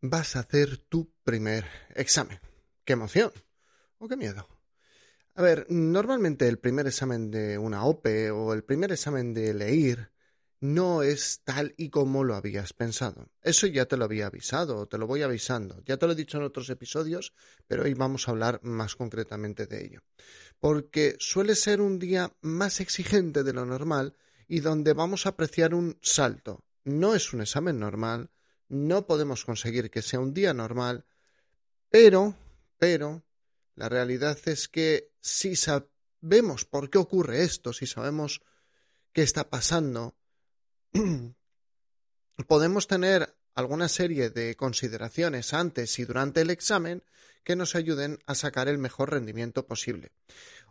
vas a hacer tu primer examen. ¡Qué emoción! ¡O qué miedo! A ver, normalmente el primer examen de una OPE o el primer examen de leer no es tal y como lo habías pensado. Eso ya te lo había avisado, te lo voy avisando. Ya te lo he dicho en otros episodios, pero hoy vamos a hablar más concretamente de ello. Porque suele ser un día más exigente de lo normal y donde vamos a apreciar un salto. No es un examen normal, no podemos conseguir que sea un día normal, pero, pero, la realidad es que si sabemos por qué ocurre esto, si sabemos qué está pasando, podemos tener alguna serie de consideraciones antes y durante el examen que nos ayuden a sacar el mejor rendimiento posible.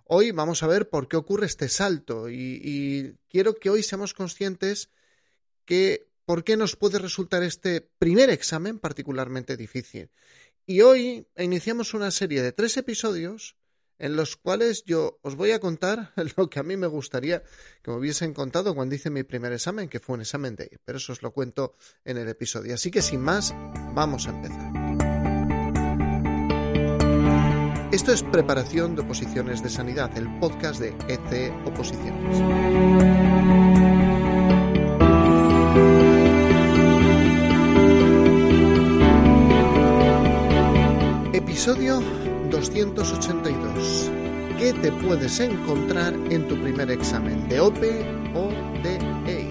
Hoy vamos a ver por qué ocurre este salto y, y quiero que hoy seamos conscientes que por qué nos puede resultar este primer examen particularmente difícil. Y hoy iniciamos una serie de tres episodios en los cuales yo os voy a contar lo que a mí me gustaría que me hubiesen contado cuando hice mi primer examen, que fue un examen de pero eso os lo cuento en el episodio. Así que sin más, vamos a empezar. Esto es Preparación de Oposiciones de Sanidad, el podcast de EC Oposiciones. Episodio 282. ¿Qué te puedes encontrar en tu primer examen de OPE o de EI?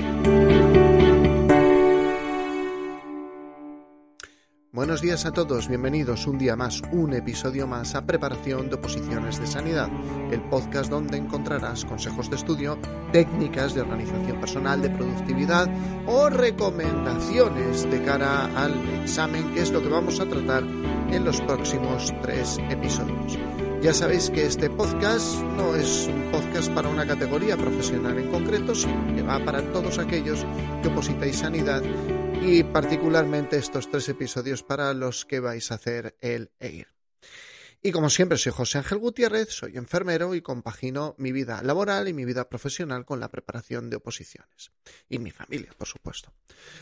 Buenos días a todos, bienvenidos un día más, un episodio más a Preparación de Oposiciones de Sanidad, el podcast donde encontrarás consejos de estudio, técnicas de organización personal, de productividad o recomendaciones de cara al examen, que es lo que vamos a tratar en los próximos tres episodios. Ya sabéis que este podcast no es un podcast para una categoría profesional en concreto, sino que va para todos aquellos que opositáis sanidad y particularmente estos tres episodios para los que vais a hacer el EIR. Y como siempre, soy José Ángel Gutiérrez, soy enfermero y compagino mi vida laboral y mi vida profesional con la preparación de oposiciones. Y mi familia, por supuesto.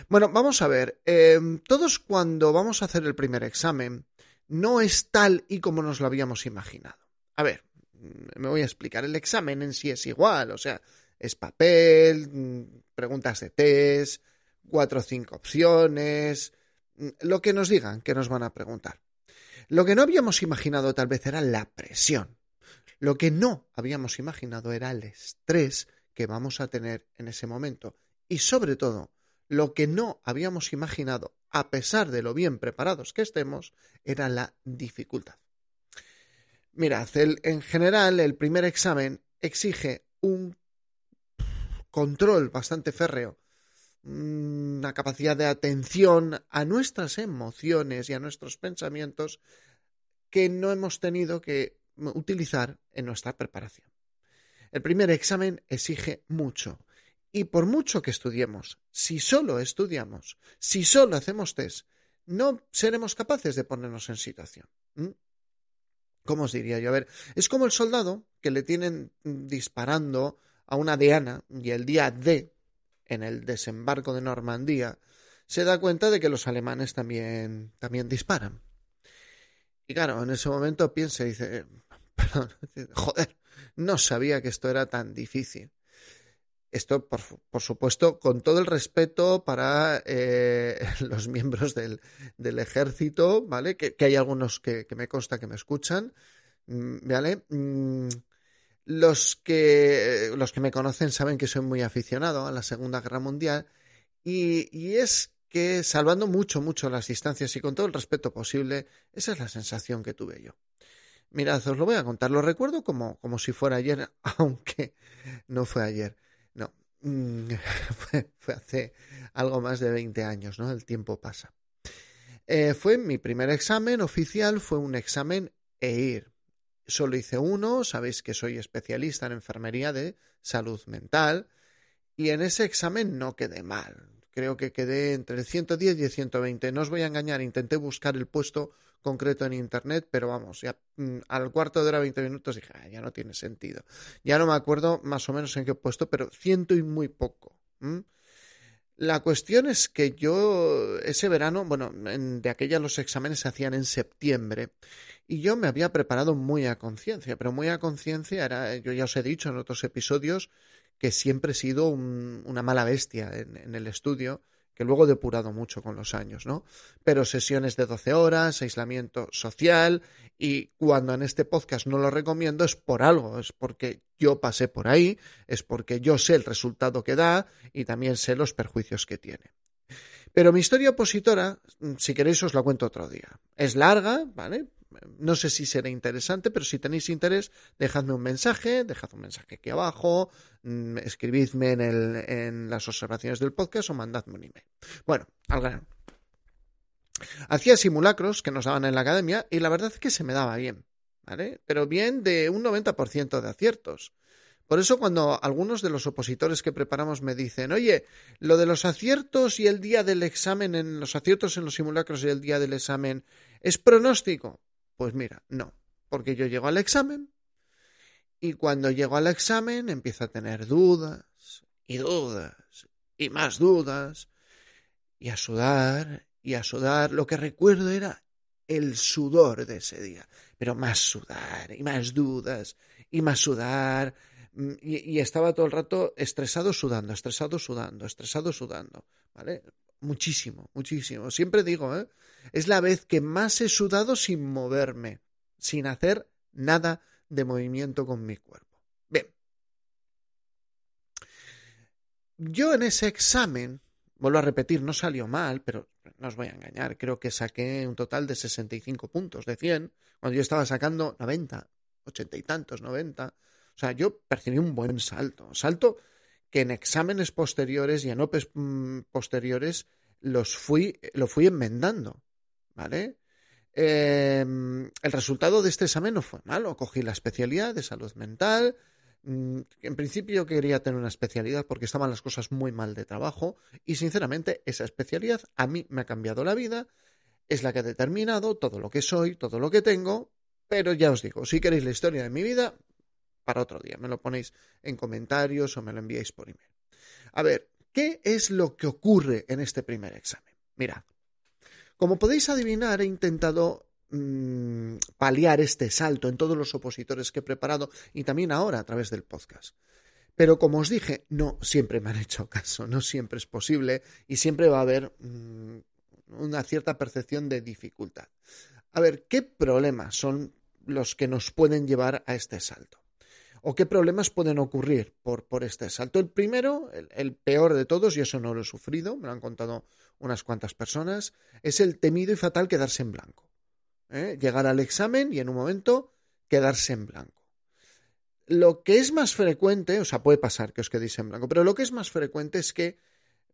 Bueno, vamos a ver. Eh, todos cuando vamos a hacer el primer examen, no es tal y como nos lo habíamos imaginado. A ver, mm, me voy a explicar. El examen en sí es igual, o sea, es papel, mm, preguntas de test, cuatro o cinco opciones, mm, lo que nos digan que nos van a preguntar. Lo que no habíamos imaginado tal vez era la presión. Lo que no habíamos imaginado era el estrés que vamos a tener en ese momento. Y sobre todo, lo que no habíamos imaginado, a pesar de lo bien preparados que estemos, era la dificultad. Mirad, en general, el primer examen exige un control bastante férreo, una capacidad de atención a nuestras emociones y a nuestros pensamientos que no hemos tenido que utilizar en nuestra preparación. El primer examen exige mucho, y por mucho que estudiemos, si solo estudiamos, si solo hacemos test, no seremos capaces de ponernos en situación. ¿Cómo os diría yo? A ver, es como el soldado que le tienen disparando a una diana y el día D, en el desembarco de Normandía, se da cuenta de que los alemanes también, también disparan. Y claro, en ese momento piensa y dice, perdón, joder, no sabía que esto era tan difícil. Esto, por, supuesto, con todo el respeto para eh, los miembros del, ejército, ¿vale? Que, hay algunos que, me consta que me escuchan, mm, ¿vale? Mm, los que, los que me conocen saben que soy muy aficionado a la Segunda Guerra Mundial y, y es que, salvando mucho, mucho las distancias y con todo el respeto posible, esa es la sensación que tuve yo. Mirad, os lo voy a contar, lo recuerdo como, como si fuera ayer, aunque no fue ayer. Mm, fue, hace algo más de 20 años, ¿no? El tiempo pasa. Eh, fue mi primer examen oficial, fue un examen EIR. Solo hice uno, sabéis que soy especialista en enfermería de salud mental, y en ese examen no quedé mal. Creo que quedé entre el 110 y el 120. No os voy a engañar, intenté buscar el puesto concreto en internet, pero vamos, ya mm, al cuarto de hora, 20 minutos dije, ah, ya no tiene sentido. Ya no me acuerdo más o menos en qué puesto, pero ciento y muy poco. La cuestión es que yo ese verano, bueno, de aquella los exámenes se hacían en septiembre y yo me había preparado muy a conciencia, pero muy a conciencia era, yo ya os he dicho en otros episodios que siempre he sido una mala bestia en, el estudio, que luego he depurado mucho con los años, ¿no? Pero sesiones de 12 horas, aislamiento social, y cuando en este podcast no lo recomiendo es por algo, es porque yo pasé por ahí, es porque yo sé el resultado que da y también sé los perjuicios que tiene. Pero mi historia opositora, si queréis os la cuento otro día. Es larga, ¿vale? No sé si será interesante, pero si tenéis interés, dejadme un mensaje, dejad un mensaje aquí abajo, mm, escribidme en, el, en las observaciones del podcast o mandadme un email. Bueno, al grano. Hacía simulacros que nos daban en la academia y la verdad es que se me daba bien, ¿vale? Pero bien de un 90% de aciertos. Por eso cuando algunos de los opositores que preparamos me dicen, oye, lo de los aciertos y el día del examen, en los aciertos en los simulacros y el día del examen, ¿es pronóstico? Pues mira, no, porque yo llego al examen y cuando llego al examen empiezo a tener dudas y dudas y más dudas y a sudar y a sudar. Lo que recuerdo era el sudor de ese día, pero más sudar y más dudas y más sudar. Mm, y, estaba todo el rato estresado sudando, estresado sudando, estresado sudando, ¿vale? Muchísimo, muchísimo. Siempre digo, ¿eh? Es la vez que más he sudado sin moverme, sin hacer nada de movimiento con mi cuerpo. Bien. Yo en ese examen, vuelvo a repetir, no salió mal, pero no os voy a engañar, creo que saqué un total de 65 puntos de 100, cuando yo estaba sacando 90, 80 y tantos, 90. O sea, yo percibí un buen salto, salto que en exámenes posteriores y en OPEs mm, posteriores los fui, lo fui enmendando, ¿vale? Em, el resultado de este examen no fue malo, cogí la especialidad de salud mental, Mm, en principio quería tener una especialidad porque estaban las cosas muy mal de trabajo y sinceramente esa especialidad a mí me ha cambiado la vida, es la que ha determinado todo lo que soy, todo lo que tengo, pero ya os digo, si queréis la historia de mi vida, para otro día, me lo ponéis en comentarios o me lo enviáis por email. A ver, ¿qué es lo que ocurre en este primer examen? Mirad, como podéis adivinar, he intentado Mm, paliar este salto en todos los opositores que he preparado y también ahora a través del podcast. Pero como os dije, no siempre me han hecho caso, no siempre es posible y siempre va a haber mm, una cierta percepción de dificultad. A ver, ¿qué problemas son los que nos pueden llevar a este salto? ¿O qué problemas pueden ocurrir por, este salto? El primero, el, el, peor de todos, y eso no lo he sufrido, me lo han contado unas cuantas personas, es el temido y fatal quedarse en blanco. ¿eh? llegar al examen y en un momento quedarse en blanco. Lo que es más frecuente, o sea, puede pasar que os quedéis en blanco, pero lo que es más frecuente es que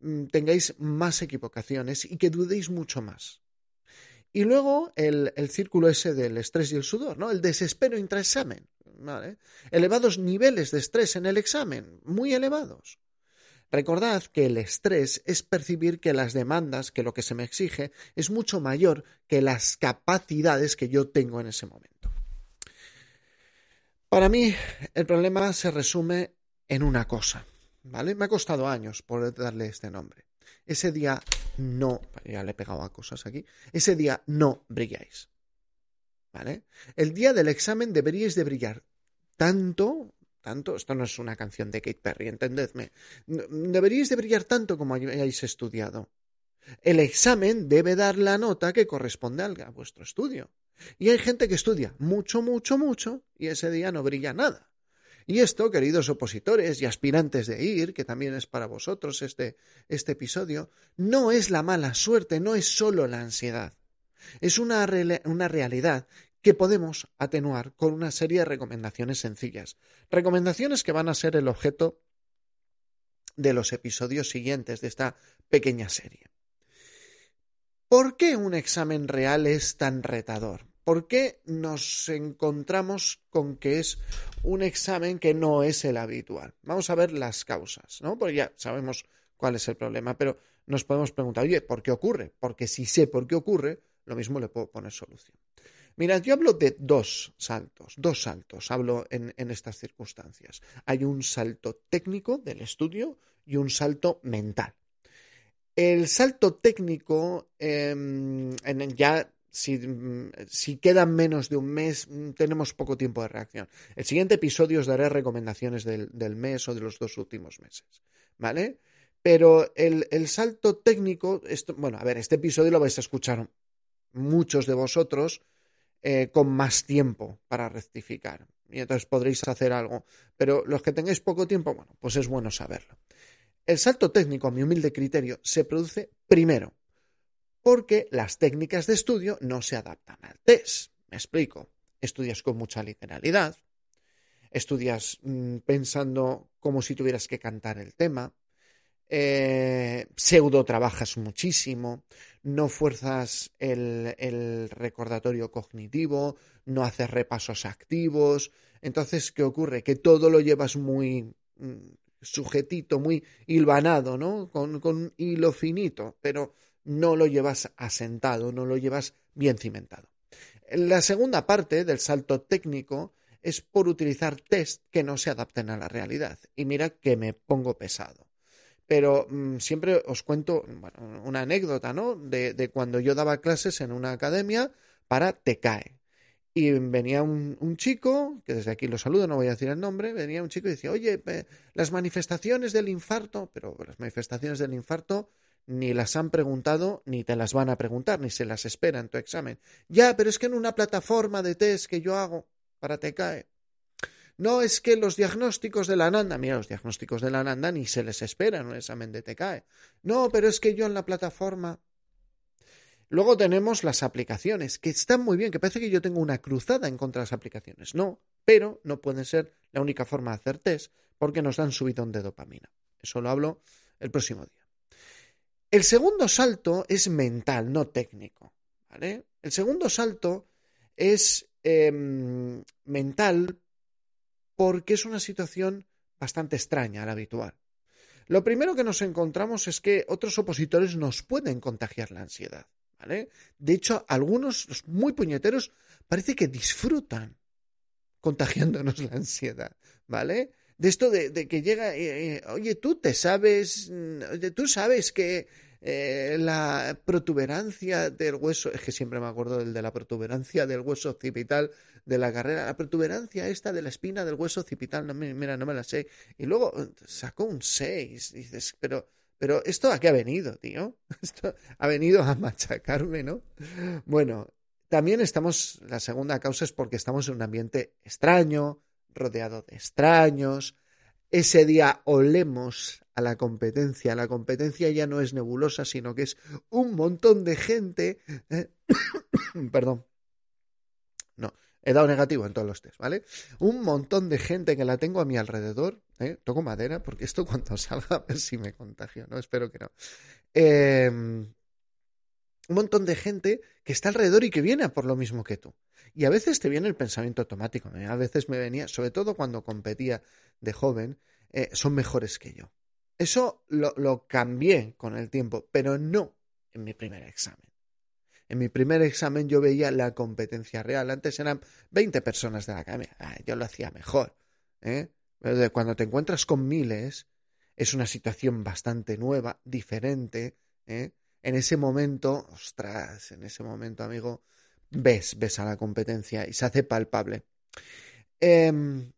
mm, tengáis más equivocaciones y que dudéis mucho más. Y luego el, círculo ese del estrés y el sudor, ¿no? El desespero intraexamen, Elevados niveles de estrés en el examen, muy elevados. Recordad que el estrés es percibir que las demandas, que lo que se me exige, es mucho mayor que las capacidades que yo tengo en ese momento. Para mí, el problema se resume en una cosa, ¿vale? Me ha costado años poder darle este nombre. Ese día no, ya le he pegado a cosas aquí, ese día no brilláis, ¿vale? El día del examen deberíais de brillar tanto tanto. Esto no es una canción de Kate Perry, entendedme. Deberíais de brillar tanto como hayáis estudiado. El examen debe dar la nota que corresponde a vuestro estudio. Y hay gente que estudia mucho, mucho, mucho y ese día no brilla nada. Y esto, queridos opositores y aspirantes de ir, que también es para vosotros este, este episodio, no es la mala suerte, no es solo la ansiedad. Es una, una realidad que podemos atenuar con una serie de recomendaciones sencillas. Recomendaciones que van a ser el objeto de los episodios siguientes de esta pequeña serie. ¿Por qué un examen real es tan retador? ¿Por qué nos encontramos con que es un examen que no es el habitual? Vamos a ver las causas, ¿no? Porque ya sabemos cuál es el problema, pero nos podemos preguntar, oye, ¿por qué ocurre? Porque si sé por qué ocurre, lo mismo le puedo poner solución. Mirad, yo hablo de dos saltos, dos saltos, hablo en, estas circunstancias. Hay un salto técnico del estudio y un salto mental. El salto técnico, em, ya si, si, quedan menos de un mes, mm, tenemos poco tiempo de reacción. El siguiente episodio os daré recomendaciones del, mes o de los dos últimos meses. ¿Vale? Pero el, salto técnico, bueno, a ver, este episodio lo vais a escuchar muchos de vosotros eh, con más tiempo para rectificar. Y entonces podréis hacer algo. Pero los que tengáis poco tiempo, bueno, pues es bueno saberlo. El salto técnico, a mi humilde criterio, se produce primero porque las técnicas de estudio no se adaptan al test. Me explico. Estudias con mucha literalidad, estudias mm, pensando como si tuvieras que cantar el tema, eh, pseudo trabajas muchísimo, no fuerzas el, el, recordatorio cognitivo, no haces repasos activos. Entonces, ¿qué ocurre? Que todo lo llevas muy mm, sujetito, muy hilvanado, ¿no? Con, hilo finito, pero no lo llevas asentado, no lo llevas bien cimentado. La segunda parte del salto técnico es por utilizar test que no se adapten a la realidad. Y mira que me pongo pesado. Pero mm, siempre os cuento una anécdota, ¿no? De, de, cuando yo daba clases en una academia para TECAE. Y venía un, un, chico, que desde aquí lo saludo, no voy a decir el nombre, venía un chico y decía, oye, las manifestaciones del infarto, pero las manifestaciones del infarto ni las han preguntado, ni te las van a preguntar, ni se las espera en tu examen. Ya, pero es que en una plataforma de test que yo hago para TECAE. No es que los diagnósticos de la ANANDA, mira, los diagnósticos de la ANANDA ni se les espera un examen de TECAE. No, pero es que yo en la plataforma. Luego tenemos las aplicaciones, que están muy bien, que parece que yo tengo una cruzada en contra de las aplicaciones. No, pero no pueden ser la única forma de hacer test, porque nos dan subidón de dopamina. Eso lo hablo el próximo día. El segundo salto es mental, no técnico. ¿vale? El segundo salto es em, mental porque es una situación bastante extraña a la habitual. Lo primero que nos encontramos es que otros opositores nos pueden contagiar la ansiedad. ¿vale? De hecho, algunos, los muy puñeteros, parece que disfrutan contagiándonos la ansiedad. ¿Vale? de esto de, que llega, eh, eh, oye, tú te sabes, mm, tú sabes que eh, la protuberancia del hueso, es que siempre me acuerdo del de la protuberancia del hueso occipital de la carrera, la protuberancia esta de la espina del hueso occipital, no mira, no me la sé, y luego sacó un 6, dices, pero, pero esto a qué ha venido, tío, esto ha venido a machacarme, ¿no? Bueno, también estamos, la segunda causa es porque estamos en un ambiente extraño, rodeado de extraños. Ese día olemos a la competencia. La competencia ya no es nebulosa, sino que es un montón de gente. ¿eh? Perdón. No, he dado negativo en todos los test, ¿vale? Un montón de gente que la tengo a mi alrededor. ¿eh? Toco madera, porque esto cuando salga a ver si me contagio, ¿no? Espero que no. Eh, un montón de gente que está alrededor y que viene a por lo mismo que tú. Y a veces te viene el pensamiento automático. ¿eh? A veces me venía, sobre todo cuando competía de joven, eh, son mejores que yo. Eso lo, lo cambié con el tiempo, pero no en mi primer examen. En mi primer examen yo veía la competencia real. Antes eran 20 personas de la academia. Ah, yo lo hacía mejor. ¿eh? Cuando te encuentras con miles, es una situación bastante nueva, diferente. ¿eh? En ese momento, ostras, en ese momento, amigo, ves, ves a la competencia y se hace palpable. Em,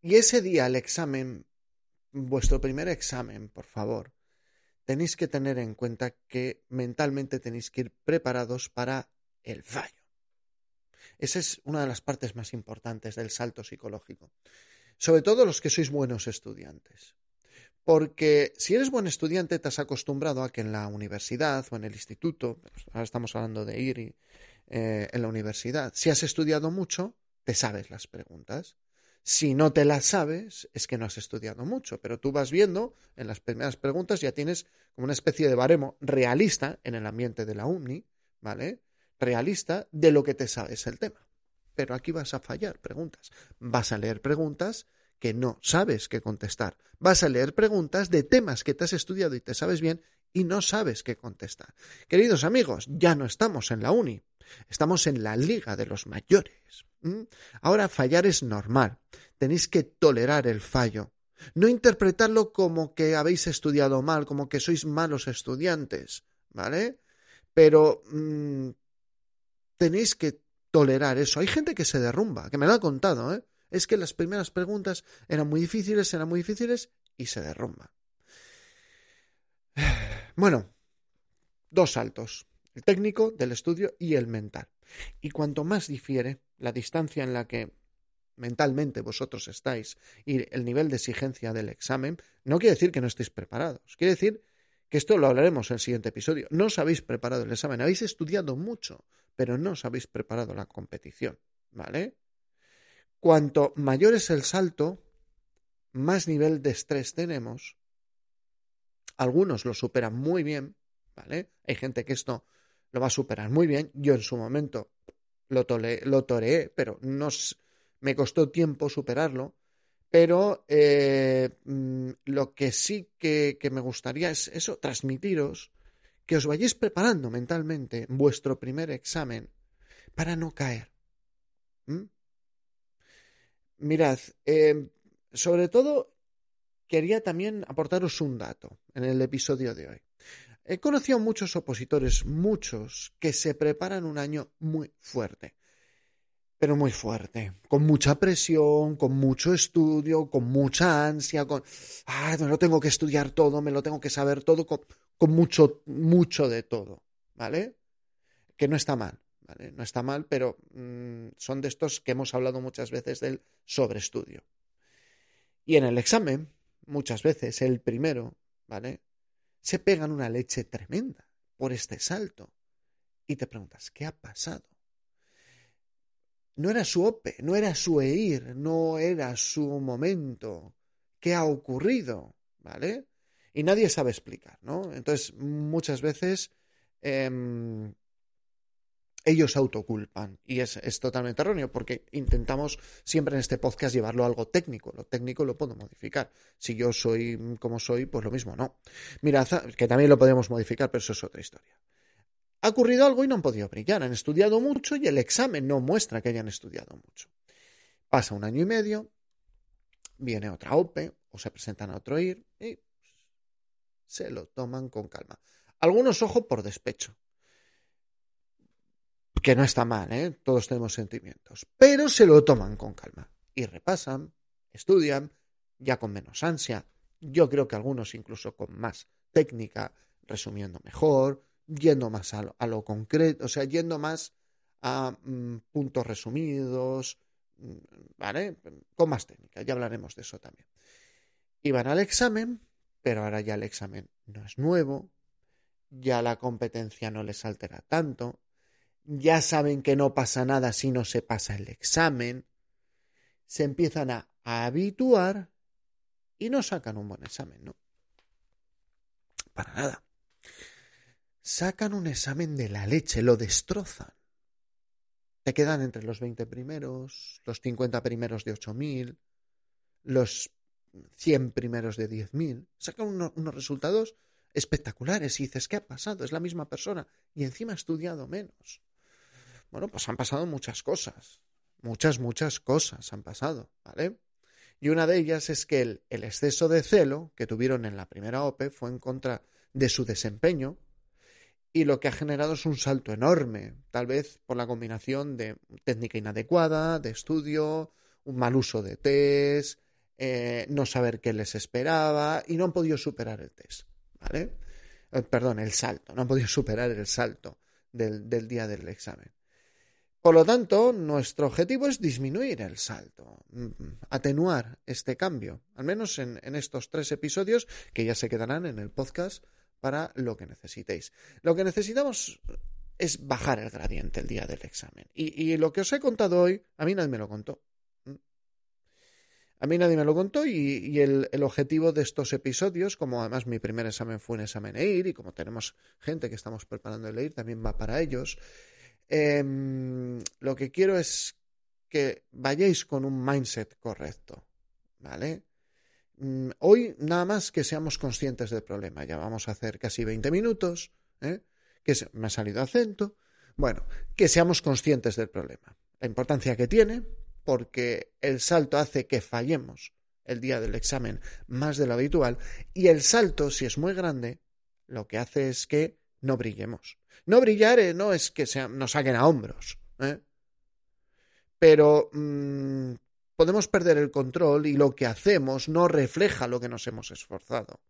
y ese día, el examen, vuestro primer examen, por favor, tenéis que tener en cuenta que mentalmente tenéis que ir preparados para el fallo. Esa es una de las partes más importantes del salto psicológico. Sobre todo los que sois buenos estudiantes. Porque si eres buen estudiante, te has acostumbrado a que en la universidad o en el instituto, ahora estamos hablando de ir eh, en la universidad, si has estudiado mucho, te sabes las preguntas. Si no te las sabes, es que no has estudiado mucho, pero tú vas viendo en las primeras preguntas ya tienes como una especie de baremo realista en el ambiente de la UNI, ¿vale? Realista de lo que te sabes el tema. Pero aquí vas a fallar preguntas. Vas a leer preguntas que no sabes qué contestar. Vas a leer preguntas de temas que te has estudiado y te sabes bien y no sabes qué contestar. Queridos amigos, ya no estamos en la uni, estamos en la liga de los mayores. Ahora fallar es normal, tenéis que tolerar el fallo, No interpretarlo como que habéis estudiado mal, como que sois malos estudiantes, ¿vale? Pero mm, tenéis que tolerar eso. Hay gente que se derrumba, que me lo ha contado, ¿eh? Es que las primeras preguntas eran muy difíciles, eran muy difíciles y se derrumba. Bueno, dos saltos, el técnico del estudio y el mental. Y cuanto más difiere la distancia en la que mentalmente vosotros estáis y el nivel de exigencia del examen, no quiere decir que no estéis preparados. Quiere decir que esto lo hablaremos en el siguiente episodio. No os habéis preparado el examen, habéis estudiado mucho, pero no os habéis preparado la competición, ¿vale? Cuanto mayor es el salto, más nivel de estrés tenemos. Algunos lo superan muy bien, ¿vale? Hay gente que esto lo va a superar muy bien. Yo en su momento lo, lo toreé, pero no, me costó tiempo superarlo, pero eh, mm, lo que sí que, me gustaría es eso, transmitiros que os vayáis preparando mentalmente vuestro primer examen para no caer. Mirad, em, sobre todo quería también aportaros un dato en el episodio de hoy. He conocido muchos opositores, muchos, que se preparan un año muy fuerte pero muy fuerte, con mucha presión, con mucho estudio, con mucha ansia, con, ah, me lo tengo que estudiar todo, me lo tengo que saber todo, con, mucho, mucho de todo, ¿vale? Que no está mal, No está mal, pero mm, son de estos que hemos hablado muchas veces del sobreestudio. Y en el examen, muchas veces, el primero, ¿vale? Se pegan una leche tremenda por este salto. Y te preguntas, ¿qué ha pasado? no era su OPE, no era su EIR, no era su momento. ¿Qué ha ocurrido? ¿Vale? Y nadie sabe explicar, ¿no? Entonces, muchas veces eh, ellos autoculpan y es, totalmente erróneo porque intentamos siempre en este podcast llevarlo a algo técnico. Lo técnico lo puedo modificar. Si yo soy como soy, pues lo mismo no. Mira, que también lo podemos modificar, pero eso es otra historia ha ocurrido algo y no han podido brillar. Han estudiado mucho y el examen no muestra que hayan estudiado mucho. Pasa un año y medio, viene otra OPE o se presentan a otro IR y se lo toman con calma. Algunos, ojo, por despecho. Que no está mal, ¿eh? Todos tenemos sentimientos. Pero se lo toman con calma. Y repasan, estudian, ya con menos ansia. Yo creo que algunos incluso con más técnica, resumiendo mejor, yendo más a lo, concreto, o sea, yendo más a mm, puntos resumidos, mm, ¿vale? Con más técnica, ya hablaremos de eso también. Y van al examen, pero ahora ya el examen no es nuevo, ya la competencia no les altera tanto, ya saben que no pasa nada si no se pasa el examen, se empiezan a habituar y no sacan un buen examen, ¿no? Para nada sacan un examen de la leche, lo destrozan. Te quedan entre los 20 primeros, los 50 primeros de 8.000, los 100 primeros de 10.000. Sacan unos resultados espectaculares y dices, ¿qué ha pasado? Es la misma persona y encima ha estudiado menos. Bueno, pues han pasado muchas cosas. Muchas, muchas cosas han pasado, ¿vale? Y una de ellas es que el, exceso de celo que tuvieron en la primera OPE fue en contra de su desempeño y lo que ha generado es un salto enorme, tal vez por la combinación de técnica inadecuada, de estudio, un mal uso de test, eh, no saber qué les esperaba y no han podido superar el test, ¿vale? Eh, perdón, el salto, no han podido superar el salto del, día del examen. Por lo tanto, nuestro objetivo es disminuir el salto, mm, atenuar este cambio, al menos en, estos tres episodios que ya se quedarán en el podcast para lo que necesitéis. Lo que necesitamos es bajar el gradiente el día del examen. Y, lo que os he contado hoy, a mí nadie me lo contó. ¿Mm? A mí nadie me lo contó y, el, objetivo de estos episodios, como además mi primer examen fue un examen EIR y como tenemos gente que estamos preparando el EIR, también va para ellos, em, lo que quiero es que vayáis con un mindset correcto, ¿vale? Mm, hoy nada más que seamos conscientes del problema. Ya vamos a hacer casi 20 minutos, ¿eh? que me ha salido acento. Bueno, que seamos conscientes del problema. La importancia que tiene, porque el salto hace que fallemos el día del examen más de lo habitual y el salto, si es muy grande, lo que hace es que no brillemos. No brillar eh, no es que nos saquen a hombros, ¿eh? pero mm, podemos perder el control y lo que hacemos no refleja lo que nos hemos esforzado.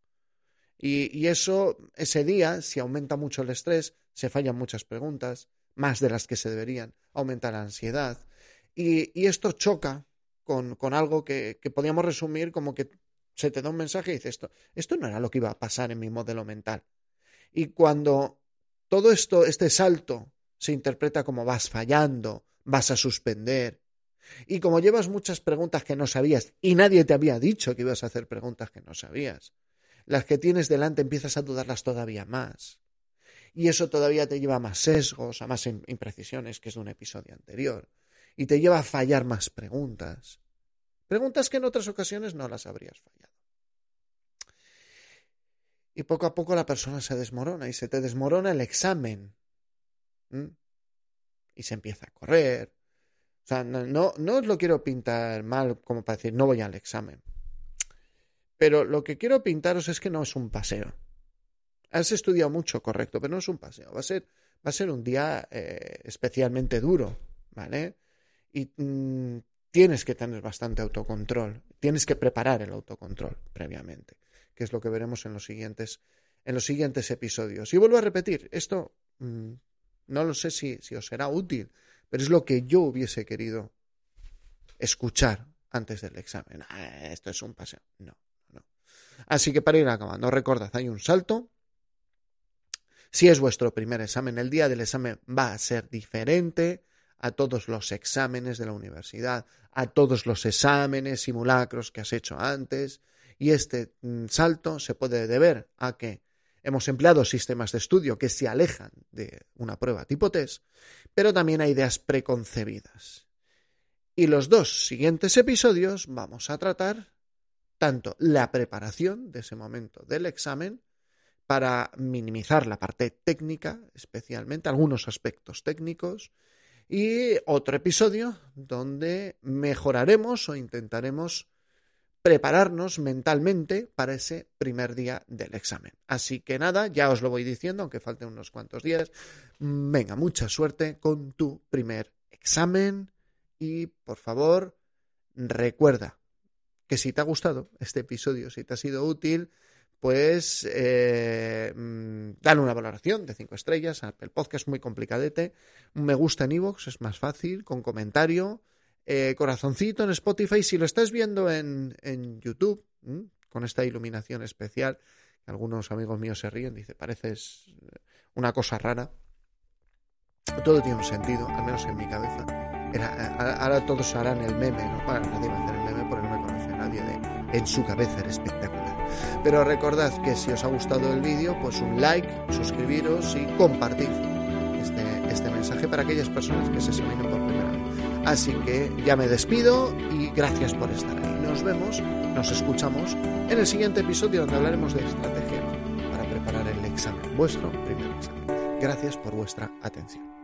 Y, y, eso, ese día, si aumenta mucho el estrés, se fallan muchas preguntas, más de las que se deberían, aumenta la ansiedad. Y, y esto choca con, con algo que, que, podríamos resumir como que se te da un mensaje y dices esto, esto no era lo que iba a pasar en mi modelo mental. Y cuando todo esto, este salto, se interpreta como vas fallando, vas a suspender, y como llevas muchas preguntas que no sabías y nadie te había dicho que ibas a hacer preguntas que no sabías, las que tienes delante empiezas a dudarlas todavía más. Y eso todavía te lleva a más sesgos, a más imprecisiones, que es de un episodio anterior. Y te lleva a fallar más preguntas. Preguntas que en otras ocasiones no las habrías fallado. Y poco a poco la persona se desmorona y se te desmorona el examen. Y se empieza a correr. O sea, no, no, os lo quiero pintar mal como para decir no voy al examen. Pero lo que quiero pintaros es que no es un paseo. Has estudiado mucho, correcto, pero no es un paseo. Va a ser, va a ser un día eh, especialmente duro, ¿vale? Y mm, tienes que tener bastante autocontrol. Tienes que preparar el autocontrol previamente, que es lo que veremos en los siguientes, en los siguientes episodios. Y vuelvo a repetir, esto mm, no lo sé si, si os será útil, pero es lo que yo hubiese querido escuchar antes del examen. Ah, esto es un paseo. No. Así que para ir acabando, recordad, hay un salto. Si es vuestro primer examen, el día del examen va a ser diferente a todos los exámenes de la universidad, a todos los exámenes, simulacros que has hecho antes. Y este mm, salto se puede deber a que hemos empleado sistemas de estudio que se alejan de una prueba tipo test, pero también hay ideas preconcebidas. Y los dos siguientes episodios vamos a tratar tanto la preparación de ese momento del examen para minimizar la parte técnica, especialmente algunos aspectos técnicos, y otro episodio donde mejoraremos o intentaremos prepararnos mentalmente para ese primer día del examen. Así que nada, ya os lo voy diciendo, aunque falten unos cuantos días. Venga, mucha suerte con tu primer examen y por favor, recuerda, que si te ha gustado este episodio, si te ha sido útil, pues eh, mm, dale una valoración de 5 estrellas. El podcast muy complicadete. Me gusta en iVoox, es más fácil, con comentario. Eh, corazoncito en Spotify. Si lo estás viendo en, en YouTube, con esta iluminación especial, algunos amigos míos se ríen, dice, pareces una cosa rara. Todo tiene un sentido, al menos en mi cabeza. ahora todos harán el meme, ¿no? Para nadie va a hacer el meme porque no me en su cabeza era espectacular. Pero recordad que si os ha gustado el vídeo, pues un like, suscribiros y compartir este, este mensaje para aquellas personas que se examinen por. Así que ya me despido y gracias por estar ahí. Nos vemos, nos escuchamos en el siguiente episodio donde hablaremos de estrategia para preparar el examen, vuestro primer examen. Gracias por vuestra atención.